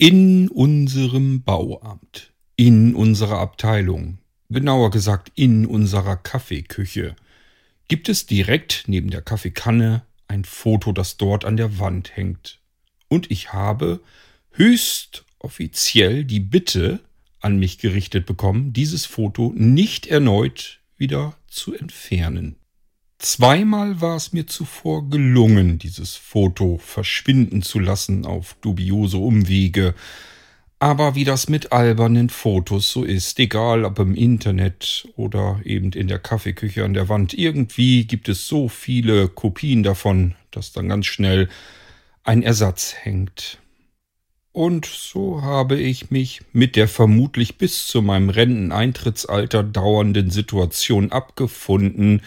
In unserem Bauamt, in unserer Abteilung, genauer gesagt in unserer Kaffeeküche, gibt es direkt neben der Kaffeekanne ein Foto, das dort an der Wand hängt. Und ich habe höchst offiziell die Bitte an mich gerichtet bekommen, dieses Foto nicht erneut wieder zu entfernen. Zweimal war es mir zuvor gelungen, dieses Foto verschwinden zu lassen auf dubiose Umwege. Aber wie das mit albernen Fotos so ist, egal ob im Internet oder eben in der Kaffeeküche an der Wand, irgendwie gibt es so viele Kopien davon, dass dann ganz schnell ein Ersatz hängt. Und so habe ich mich mit der vermutlich bis zu meinem Renteneintrittsalter dauernden Situation abgefunden,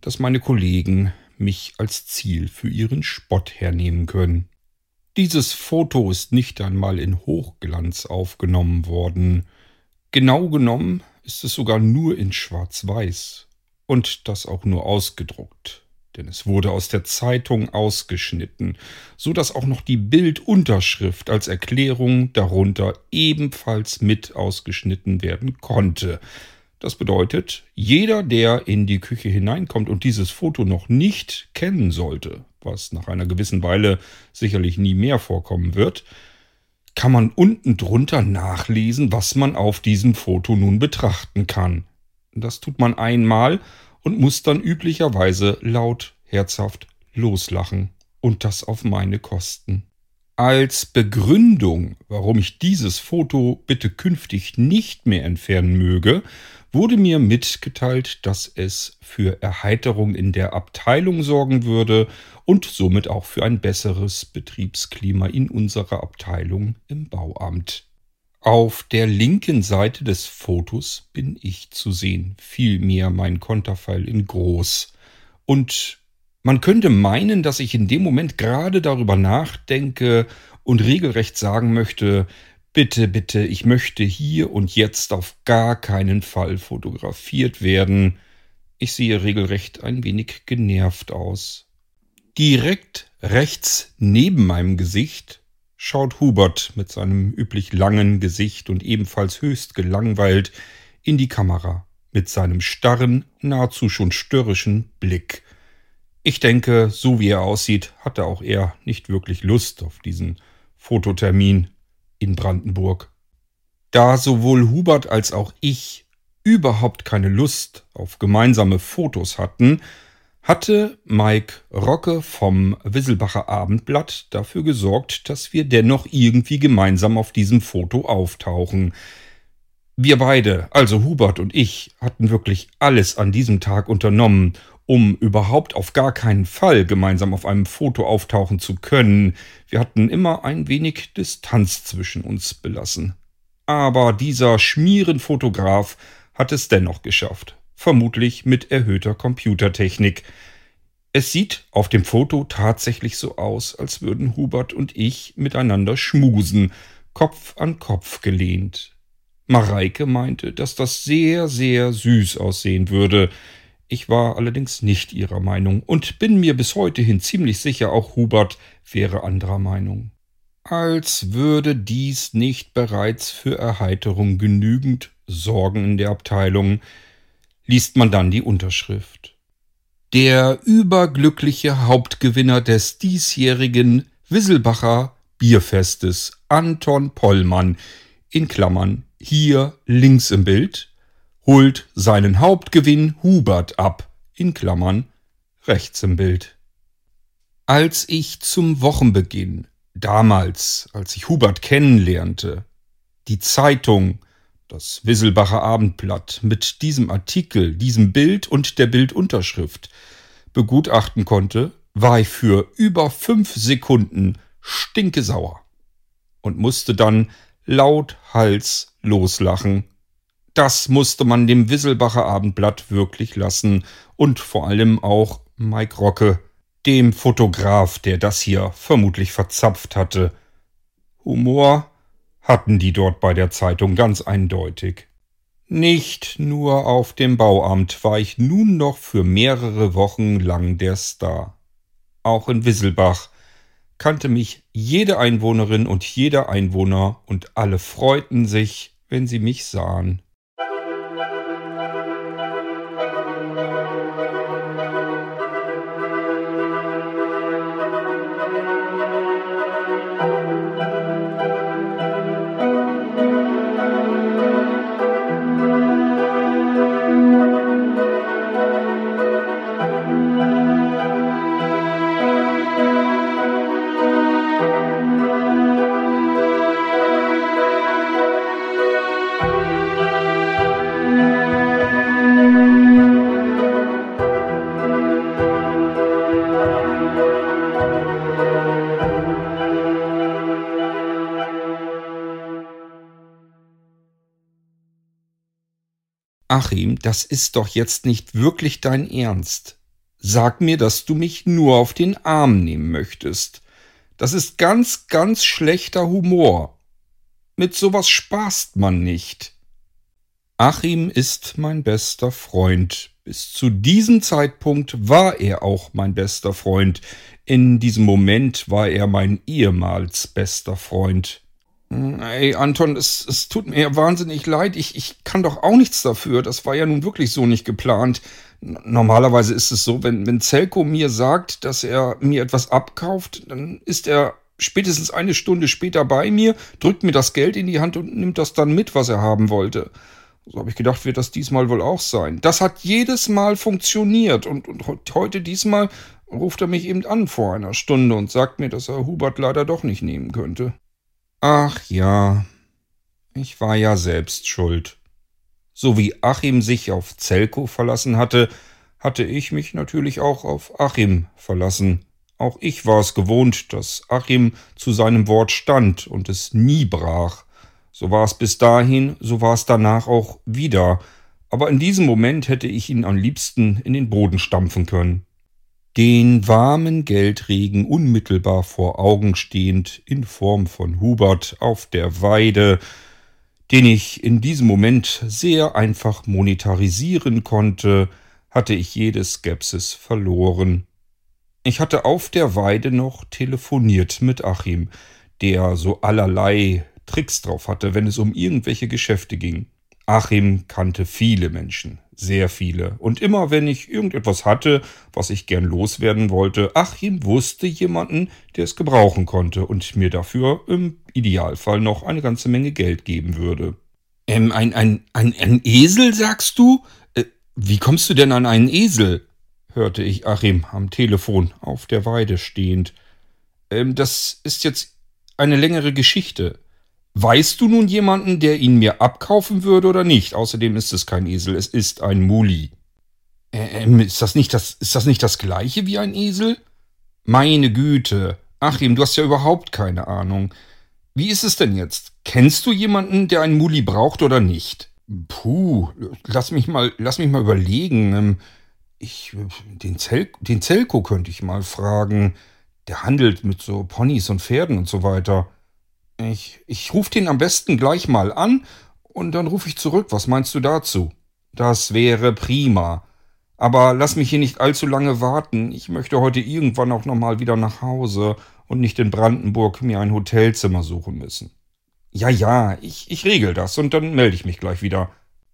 dass meine Kollegen mich als Ziel für ihren Spott hernehmen können. Dieses Foto ist nicht einmal in Hochglanz aufgenommen worden. Genau genommen ist es sogar nur in Schwarz-Weiß und das auch nur ausgedruckt, denn es wurde aus der Zeitung ausgeschnitten, so dass auch noch die Bildunterschrift als Erklärung darunter ebenfalls mit ausgeschnitten werden konnte, das bedeutet, jeder, der in die Küche hineinkommt und dieses Foto noch nicht kennen sollte, was nach einer gewissen Weile sicherlich nie mehr vorkommen wird, kann man unten drunter nachlesen, was man auf diesem Foto nun betrachten kann. Das tut man einmal und muss dann üblicherweise laut, herzhaft loslachen und das auf meine Kosten. Als Begründung, warum ich dieses Foto bitte künftig nicht mehr entfernen möge, wurde mir mitgeteilt, dass es für Erheiterung in der Abteilung sorgen würde und somit auch für ein besseres Betriebsklima in unserer Abteilung im Bauamt. Auf der linken Seite des Fotos bin ich zu sehen, vielmehr mein Konterfeil in groß. Und man könnte meinen, dass ich in dem Moment gerade darüber nachdenke und regelrecht sagen möchte, Bitte, bitte, ich möchte hier und jetzt auf gar keinen Fall fotografiert werden. Ich sehe regelrecht ein wenig genervt aus. Direkt rechts neben meinem Gesicht schaut Hubert mit seinem üblich langen Gesicht und ebenfalls höchst gelangweilt in die Kamera mit seinem starren, nahezu schon störrischen Blick. Ich denke, so wie er aussieht, hatte auch er nicht wirklich Lust auf diesen Fototermin in Brandenburg. Da sowohl Hubert als auch ich überhaupt keine Lust auf gemeinsame Fotos hatten, hatte Mike Rocke vom Wisselbacher Abendblatt dafür gesorgt, dass wir dennoch irgendwie gemeinsam auf diesem Foto auftauchen. Wir beide, also Hubert und ich, hatten wirklich alles an diesem Tag unternommen, um überhaupt auf gar keinen Fall gemeinsam auf einem Foto auftauchen zu können. Wir hatten immer ein wenig Distanz zwischen uns belassen. Aber dieser Schmierenfotograf hat es dennoch geschafft. Vermutlich mit erhöhter Computertechnik. Es sieht auf dem Foto tatsächlich so aus, als würden Hubert und ich miteinander schmusen, Kopf an Kopf gelehnt. Mareike meinte, dass das sehr, sehr süß aussehen würde, ich war allerdings nicht ihrer Meinung und bin mir bis heute hin ziemlich sicher, auch Hubert wäre anderer Meinung. Als würde dies nicht bereits für Erheiterung genügend sorgen in der Abteilung, liest man dann die Unterschrift. Der überglückliche Hauptgewinner des diesjährigen Wisselbacher Bierfestes, Anton Pollmann, in Klammern hier links im Bild, holt seinen Hauptgewinn Hubert ab, in Klammern rechts im Bild. Als ich zum Wochenbeginn, damals, als ich Hubert kennenlernte, die Zeitung, das Wisselbacher Abendblatt, mit diesem Artikel, diesem Bild und der Bildunterschrift begutachten konnte, war ich für über fünf Sekunden stinkesauer und musste dann laut Hals loslachen das musste man dem Wisselbacher Abendblatt wirklich lassen und vor allem auch Mike Rocke, dem Fotograf, der das hier vermutlich verzapft hatte. Humor hatten die dort bei der Zeitung ganz eindeutig. Nicht nur auf dem Bauamt war ich nun noch für mehrere Wochen lang der Star. Auch in Wisselbach kannte mich jede Einwohnerin und jeder Einwohner und alle freuten sich, wenn sie mich sahen. Achim, das ist doch jetzt nicht wirklich dein Ernst. Sag mir, dass du mich nur auf den Arm nehmen möchtest. Das ist ganz, ganz schlechter Humor. Mit sowas spaßt man nicht. Achim ist mein bester Freund. Bis zu diesem Zeitpunkt war er auch mein bester Freund. In diesem Moment war er mein ehemals bester Freund. Ey, Anton, es, es tut mir wahnsinnig leid. Ich, ich kann doch auch nichts dafür. Das war ja nun wirklich so nicht geplant. Normalerweise ist es so, wenn, wenn Zelko mir sagt, dass er mir etwas abkauft, dann ist er spätestens eine Stunde später bei mir, drückt mir das Geld in die Hand und nimmt das dann mit, was er haben wollte. So habe ich gedacht, wird das diesmal wohl auch sein. Das hat jedes Mal funktioniert und, und heute diesmal ruft er mich eben an vor einer Stunde und sagt mir, dass er Hubert leider doch nicht nehmen könnte. Ach ja, ich war ja selbst schuld. So wie Achim sich auf Zelko verlassen hatte, hatte ich mich natürlich auch auf Achim verlassen. Auch ich war es gewohnt, dass Achim zu seinem Wort stand und es nie brach. So war es bis dahin, so war es danach auch wieder. Aber in diesem Moment hätte ich ihn am liebsten in den Boden stampfen können den warmen Geldregen unmittelbar vor Augen stehend in Form von Hubert auf der Weide, den ich in diesem Moment sehr einfach monetarisieren konnte, hatte ich jede Skepsis verloren. Ich hatte auf der Weide noch telefoniert mit Achim, der so allerlei Tricks drauf hatte, wenn es um irgendwelche Geschäfte ging. Achim kannte viele Menschen, sehr viele. Und immer wenn ich irgendetwas hatte, was ich gern loswerden wollte, Achim wusste jemanden, der es gebrauchen konnte und mir dafür im Idealfall noch eine ganze Menge Geld geben würde. Ähm, ein, ein, ein, ein Esel, sagst du? Äh, wie kommst du denn an einen Esel? hörte ich Achim am Telefon auf der Weide stehend. Ähm, das ist jetzt eine längere Geschichte. Weißt du nun jemanden, der ihn mir abkaufen würde oder nicht? Außerdem ist es kein Esel, es ist ein Muli. Ähm, ist das nicht das, ist das nicht das gleiche wie ein Esel? Meine Güte. Achim, du hast ja überhaupt keine Ahnung. Wie ist es denn jetzt? Kennst du jemanden, der einen Muli braucht oder nicht? Puh, lass mich mal, lass mich mal überlegen. Ähm, ich, den, Zel, den Zelko könnte ich mal fragen. Der handelt mit so Ponys und Pferden und so weiter. Ich, ich rufe den am besten gleich mal an und dann rufe ich zurück. Was meinst du dazu? Das wäre prima. Aber lass mich hier nicht allzu lange warten. Ich möchte heute irgendwann auch nochmal wieder nach Hause und nicht in Brandenburg mir ein Hotelzimmer suchen müssen. Ja, ja, ich, ich regel das und dann melde ich mich gleich wieder.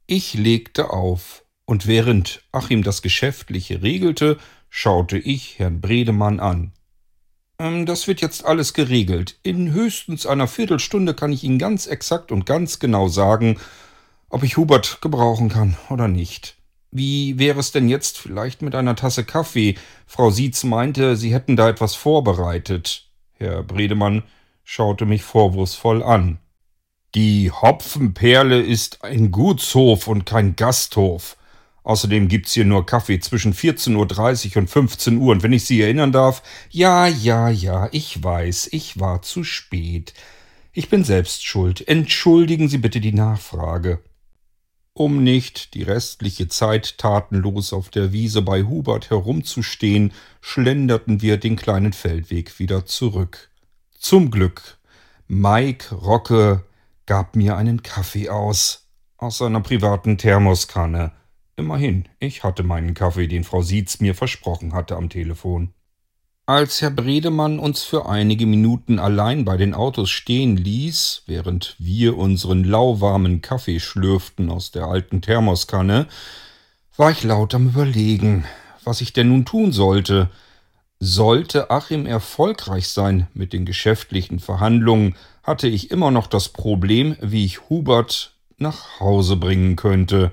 Ich legte auf, und während Achim das Geschäftliche regelte, schaute ich Herrn Bredemann an. Ähm, das wird jetzt alles geregelt. In höchstens einer Viertelstunde kann ich Ihnen ganz exakt und ganz genau sagen, ob ich Hubert gebrauchen kann oder nicht. Wie wäre es denn jetzt vielleicht mit einer Tasse Kaffee? Frau Sietz meinte, Sie hätten da etwas vorbereitet. Herr Bredemann schaute mich vorwurfsvoll an. Die Hopfenperle ist ein Gutshof und kein Gasthof. Außerdem gibt's hier nur Kaffee zwischen 14.30 Uhr und 15 Uhr. Und wenn ich Sie erinnern darf, ja, ja, ja, ich weiß, ich war zu spät. Ich bin selbst schuld. Entschuldigen Sie bitte die Nachfrage. Um nicht die restliche Zeit tatenlos auf der Wiese bei Hubert herumzustehen, schlenderten wir den kleinen Feldweg wieder zurück. Zum Glück. Mike Rocke gab mir einen Kaffee aus. Aus seiner privaten Thermoskanne. Immerhin, ich hatte meinen Kaffee, den Frau Sietz mir versprochen hatte am Telefon. Als Herr Bredemann uns für einige Minuten allein bei den Autos stehen ließ, während wir unseren lauwarmen Kaffee schlürften aus der alten Thermoskanne, war ich laut am Überlegen, was ich denn nun tun sollte. Sollte Achim erfolgreich sein mit den geschäftlichen Verhandlungen, hatte ich immer noch das Problem, wie ich Hubert nach Hause bringen könnte.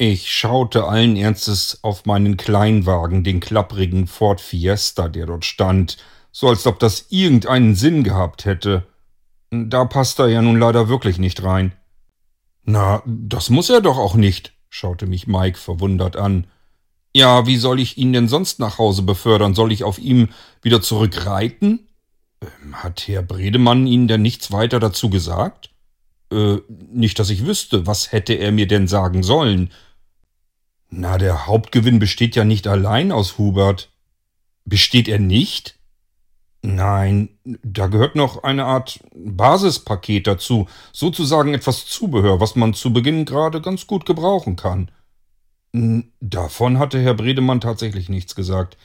Ich schaute allen Ernstes auf meinen Kleinwagen, den klapprigen Ford Fiesta, der dort stand, so als ob das irgendeinen Sinn gehabt hätte. Da passt er ja nun leider wirklich nicht rein. Na, das muss er doch auch nicht, schaute mich Mike verwundert an. Ja, wie soll ich ihn denn sonst nach Hause befördern? Soll ich auf ihm wieder zurückreiten? Ähm, hat Herr Bredemann Ihnen denn nichts weiter dazu gesagt? Äh, nicht, dass ich wüsste. Was hätte er mir denn sagen sollen? Na, der Hauptgewinn besteht ja nicht allein aus Hubert. Besteht er nicht? Nein, da gehört noch eine Art Basispaket dazu, sozusagen etwas Zubehör, was man zu Beginn gerade ganz gut gebrauchen kann. Davon hatte Herr Bredemann tatsächlich nichts gesagt.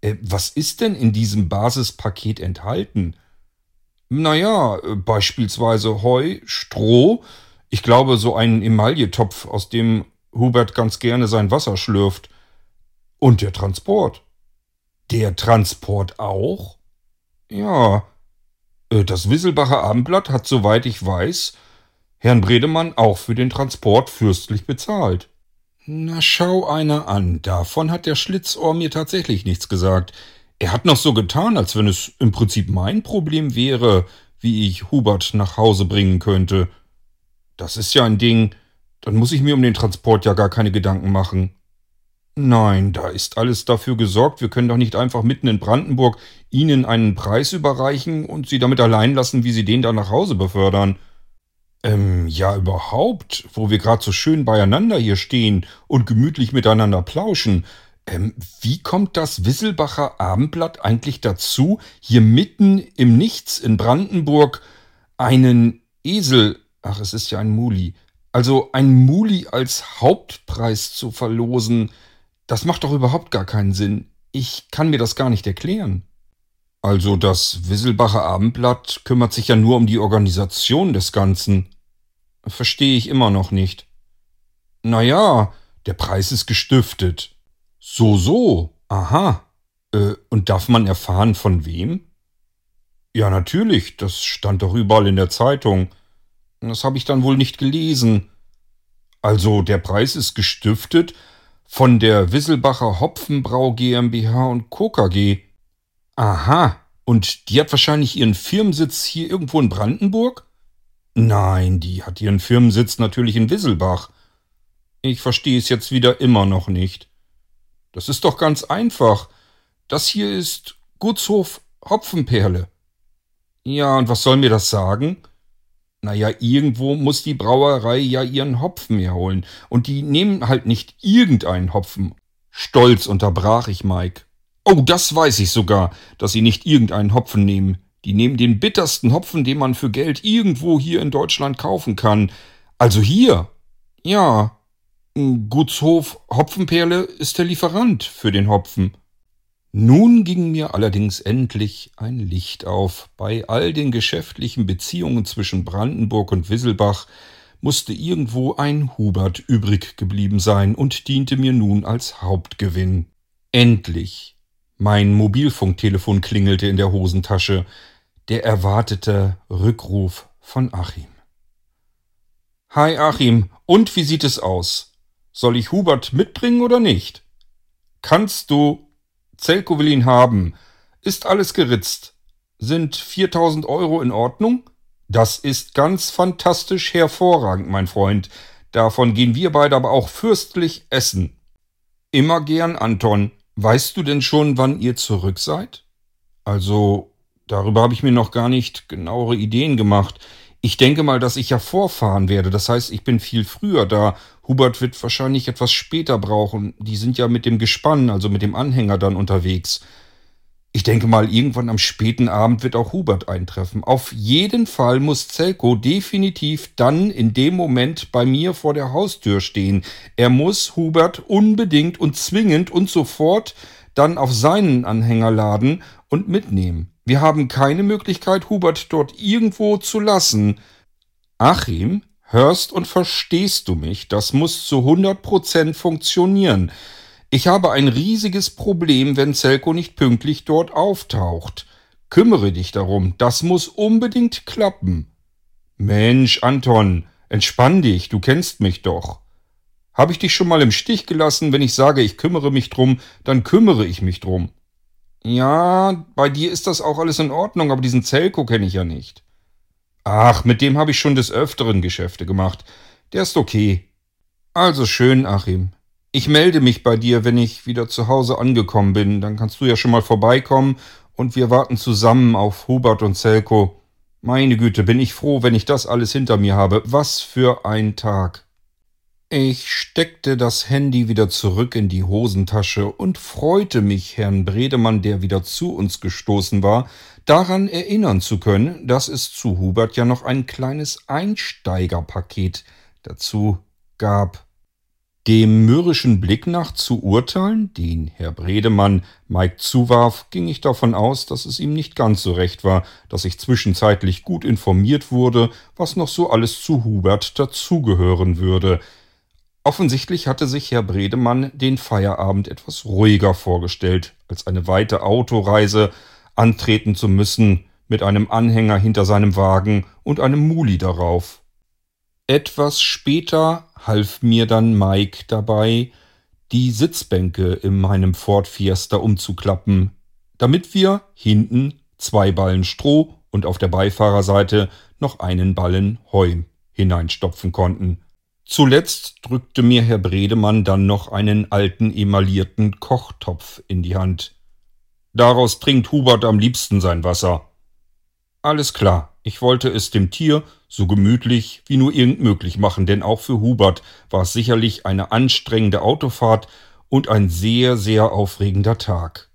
Äh, was ist denn in diesem Basispaket enthalten? Naja, äh, beispielsweise Heu, Stroh, ich glaube so einen Emailletopf, aus dem Hubert ganz gerne sein Wasser schlürft. Und der Transport. Der Transport auch? Ja. Äh, das Wisselbacher Abendblatt hat, soweit ich weiß, Herrn Bredemann auch für den Transport fürstlich bezahlt. Na, schau einer an. Davon hat der Schlitzohr mir tatsächlich nichts gesagt. Er hat noch so getan, als wenn es im Prinzip mein Problem wäre, wie ich Hubert nach Hause bringen könnte. Das ist ja ein Ding, dann muss ich mir um den Transport ja gar keine Gedanken machen. Nein, da ist alles dafür gesorgt. Wir können doch nicht einfach mitten in Brandenburg Ihnen einen Preis überreichen und Sie damit allein lassen, wie Sie den dann nach Hause befördern. Ähm, ja, überhaupt, wo wir gerade so schön beieinander hier stehen und gemütlich miteinander plauschen. Ähm, wie kommt das Wisselbacher Abendblatt eigentlich dazu, hier mitten im Nichts in Brandenburg einen Esel, ach, es ist ja ein Muli, also ein Muli als Hauptpreis zu verlosen, das macht doch überhaupt gar keinen Sinn. Ich kann mir das gar nicht erklären. Also das Wisselbacher Abendblatt kümmert sich ja nur um die Organisation des Ganzen. Verstehe ich immer noch nicht. Naja, der Preis ist gestiftet. So, so. Aha. Äh, und darf man erfahren, von wem? Ja, natürlich. Das stand doch überall in der Zeitung. Das habe ich dann wohl nicht gelesen. Also der Preis ist gestiftet von der Wisselbacher Hopfenbrau GmbH und Co. KG. Aha, und die hat wahrscheinlich ihren Firmensitz hier irgendwo in Brandenburg? Nein, die hat ihren Firmensitz natürlich in Wisselbach. Ich verstehe es jetzt wieder immer noch nicht. Das ist doch ganz einfach. Das hier ist Gutshof Hopfenperle. Ja, und was soll mir das sagen? Naja, irgendwo muss die Brauerei ja ihren Hopfen herholen. Und die nehmen halt nicht irgendeinen Hopfen. Stolz unterbrach ich Mike. Oh, das weiß ich sogar, dass sie nicht irgendeinen Hopfen nehmen. Die nehmen den bittersten Hopfen, den man für Geld irgendwo hier in Deutschland kaufen kann. Also hier. Ja. Gutshof Hopfenperle ist der Lieferant für den Hopfen. Nun ging mir allerdings endlich ein Licht auf. Bei all den geschäftlichen Beziehungen zwischen Brandenburg und Wisselbach musste irgendwo ein Hubert übrig geblieben sein und diente mir nun als Hauptgewinn. Endlich. Mein Mobilfunktelefon klingelte in der Hosentasche. Der erwartete Rückruf von Achim. Hi Achim, und wie sieht es aus? Soll ich Hubert mitbringen oder nicht? Kannst du Zelko will ihn haben. Ist alles geritzt. Sind 4000 Euro in Ordnung? Das ist ganz fantastisch hervorragend, mein Freund. Davon gehen wir beide aber auch fürstlich essen. Immer gern, Anton. Weißt du denn schon, wann ihr zurück seid? Also, darüber habe ich mir noch gar nicht genauere Ideen gemacht. Ich denke mal, dass ich ja vorfahren werde. Das heißt, ich bin viel früher da. Hubert wird wahrscheinlich etwas später brauchen. Die sind ja mit dem Gespann, also mit dem Anhänger dann unterwegs. Ich denke mal, irgendwann am späten Abend wird auch Hubert eintreffen. Auf jeden Fall muss Zelko definitiv dann in dem Moment bei mir vor der Haustür stehen. Er muss Hubert unbedingt und zwingend und sofort dann auf seinen Anhänger laden und mitnehmen. Wir haben keine Möglichkeit, Hubert dort irgendwo zu lassen. Achim, hörst und verstehst du mich? Das muss zu 100% funktionieren. Ich habe ein riesiges Problem, wenn Zelko nicht pünktlich dort auftaucht. Kümmere dich darum, das muss unbedingt klappen. Mensch, Anton, entspann dich, du kennst mich doch. Habe ich dich schon mal im Stich gelassen, wenn ich sage, ich kümmere mich drum, dann kümmere ich mich drum. Ja, bei dir ist das auch alles in Ordnung, aber diesen Zelko kenne ich ja nicht. Ach, mit dem habe ich schon des Öfteren Geschäfte gemacht. Der ist okay. Also schön, Achim. Ich melde mich bei dir, wenn ich wieder zu Hause angekommen bin. Dann kannst du ja schon mal vorbeikommen und wir warten zusammen auf Hubert und Zelko. Meine Güte, bin ich froh, wenn ich das alles hinter mir habe. Was für ein Tag. Ich steckte das Handy wieder zurück in die Hosentasche und freute mich, Herrn Bredemann, der wieder zu uns gestoßen war, daran erinnern zu können, dass es zu Hubert ja noch ein kleines Einsteigerpaket dazu gab. Dem mürrischen Blick nach zu urteilen, den Herr Bredemann Mike zuwarf, ging ich davon aus, dass es ihm nicht ganz so recht war, dass ich zwischenzeitlich gut informiert wurde, was noch so alles zu Hubert dazugehören würde – Offensichtlich hatte sich Herr Bredemann den Feierabend etwas ruhiger vorgestellt, als eine weite Autoreise antreten zu müssen, mit einem Anhänger hinter seinem Wagen und einem Muli darauf. Etwas später half mir dann Mike dabei, die Sitzbänke in meinem Ford Fiesta umzuklappen, damit wir hinten zwei Ballen Stroh und auf der Beifahrerseite noch einen Ballen Heu hineinstopfen konnten. Zuletzt drückte mir Herr Bredemann dann noch einen alten emaillierten Kochtopf in die Hand. Daraus trinkt Hubert am liebsten sein Wasser. Alles klar, ich wollte es dem Tier so gemütlich wie nur irgend möglich machen, denn auch für Hubert war es sicherlich eine anstrengende Autofahrt und ein sehr, sehr aufregender Tag.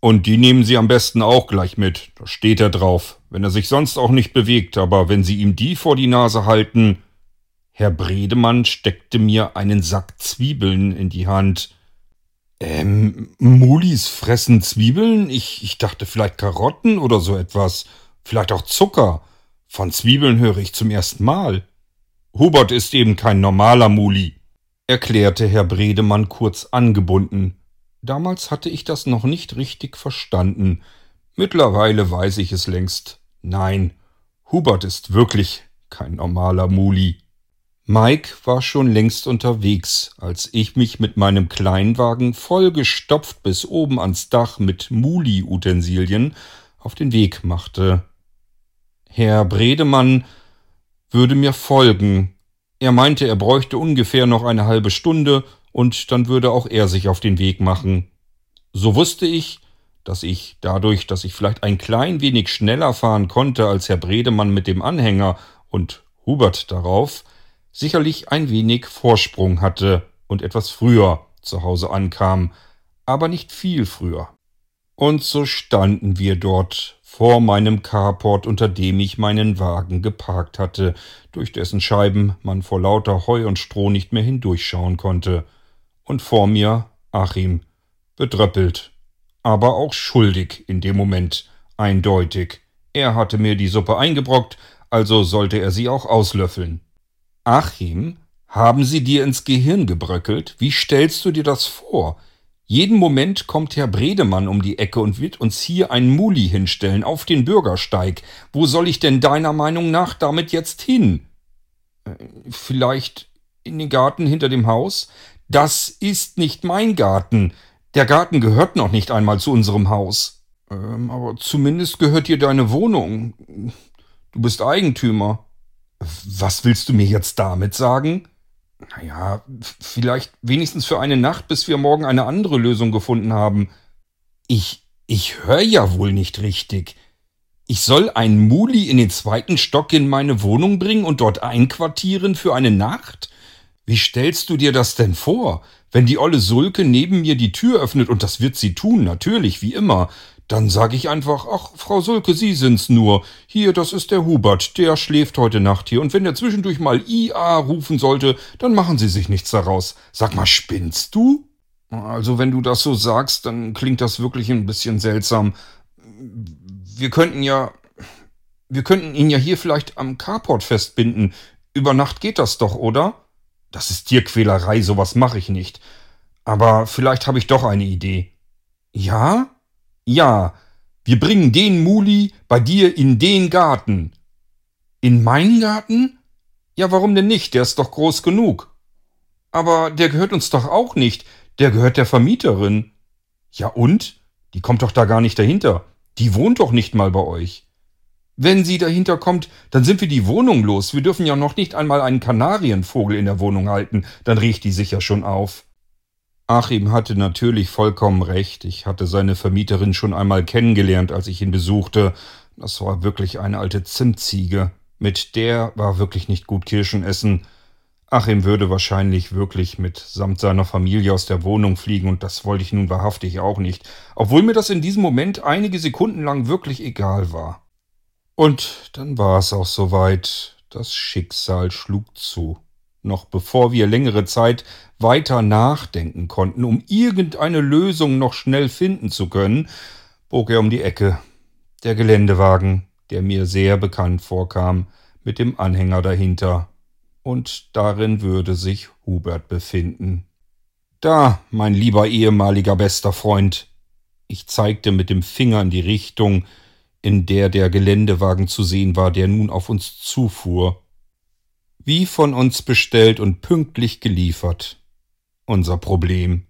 Und die nehmen Sie am besten auch gleich mit, da steht er drauf, wenn er sich sonst auch nicht bewegt, aber wenn Sie ihm die vor die Nase halten, Herr Bredemann steckte mir einen Sack Zwiebeln in die Hand. Ähm, Mulis fressen Zwiebeln? Ich, ich dachte vielleicht Karotten oder so etwas. Vielleicht auch Zucker. Von Zwiebeln höre ich zum ersten Mal. Hubert ist eben kein normaler Muli, erklärte Herr Bredemann kurz angebunden. Damals hatte ich das noch nicht richtig verstanden. Mittlerweile weiß ich es längst. Nein, Hubert ist wirklich kein normaler Muli. Mike war schon längst unterwegs, als ich mich mit meinem Kleinwagen vollgestopft bis oben ans Dach mit Muli-Utensilien auf den Weg machte. Herr Bredemann würde mir folgen. Er meinte, er bräuchte ungefähr noch eine halbe Stunde und dann würde auch er sich auf den Weg machen. So wusste ich, dass ich dadurch, dass ich vielleicht ein klein wenig schneller fahren konnte als Herr Bredemann mit dem Anhänger und Hubert darauf, sicherlich ein wenig Vorsprung hatte und etwas früher zu Hause ankam, aber nicht viel früher. Und so standen wir dort vor meinem Carport, unter dem ich meinen Wagen geparkt hatte, durch dessen Scheiben man vor lauter Heu und Stroh nicht mehr hindurchschauen konnte, und vor mir Achim, bedröppelt, aber auch schuldig in dem Moment, eindeutig. Er hatte mir die Suppe eingebrockt, also sollte er sie auch auslöffeln. Achim, haben sie dir ins Gehirn gebröckelt? Wie stellst du dir das vor? Jeden Moment kommt Herr Bredemann um die Ecke und wird uns hier ein Muli hinstellen auf den Bürgersteig. Wo soll ich denn deiner Meinung nach damit jetzt hin? Äh, vielleicht in den Garten hinter dem Haus? Das ist nicht mein Garten. Der Garten gehört noch nicht einmal zu unserem Haus. Ähm, aber zumindest gehört dir deine Wohnung. Du bist Eigentümer. Was willst du mir jetzt damit sagen? Naja, vielleicht wenigstens für eine Nacht, bis wir morgen eine andere Lösung gefunden haben. Ich, ich höre ja wohl nicht richtig. Ich soll ein Muli in den zweiten Stock in meine Wohnung bringen und dort einquartieren für eine Nacht? Wie stellst du dir das denn vor? Wenn die olle Sulke neben mir die Tür öffnet, und das wird sie tun, natürlich, wie immer, dann sage ich einfach, ach, Frau Sulke, Sie sind's nur. Hier, das ist der Hubert, der schläft heute Nacht hier. Und wenn der zwischendurch mal IA rufen sollte, dann machen Sie sich nichts daraus. Sag mal, spinnst du? Also wenn du das so sagst, dann klingt das wirklich ein bisschen seltsam. Wir könnten ja... Wir könnten ihn ja hier vielleicht am Carport festbinden. Über Nacht geht das doch, oder? Das ist Tierquälerei, sowas mache ich nicht. Aber vielleicht habe ich doch eine Idee. Ja? Ja. Wir bringen den Muli bei dir in den Garten. In meinen Garten? Ja, warum denn nicht? Der ist doch groß genug. Aber der gehört uns doch auch nicht. Der gehört der Vermieterin. Ja und? Die kommt doch da gar nicht dahinter. Die wohnt doch nicht mal bei euch. Wenn sie dahinter kommt, dann sind wir die Wohnung los. Wir dürfen ja noch nicht einmal einen Kanarienvogel in der Wohnung halten. Dann riecht die sicher schon auf. Achim hatte natürlich vollkommen recht. Ich hatte seine Vermieterin schon einmal kennengelernt, als ich ihn besuchte. Das war wirklich eine alte Zimtziege. Mit der war wirklich nicht gut Kirschen essen. Achim würde wahrscheinlich wirklich mit samt seiner Familie aus der Wohnung fliegen und das wollte ich nun wahrhaftig auch nicht, obwohl mir das in diesem Moment einige Sekunden lang wirklich egal war. Und dann war es auch soweit. Das Schicksal schlug zu. Noch bevor wir längere Zeit weiter nachdenken konnten, um irgendeine Lösung noch schnell finden zu können, bog er um die Ecke. Der Geländewagen, der mir sehr bekannt vorkam, mit dem Anhänger dahinter, und darin würde sich Hubert befinden. Da, mein lieber ehemaliger bester Freund. Ich zeigte mit dem Finger in die Richtung, in der der Geländewagen zu sehen war, der nun auf uns zufuhr. Wie von uns bestellt und pünktlich geliefert. Unser Problem.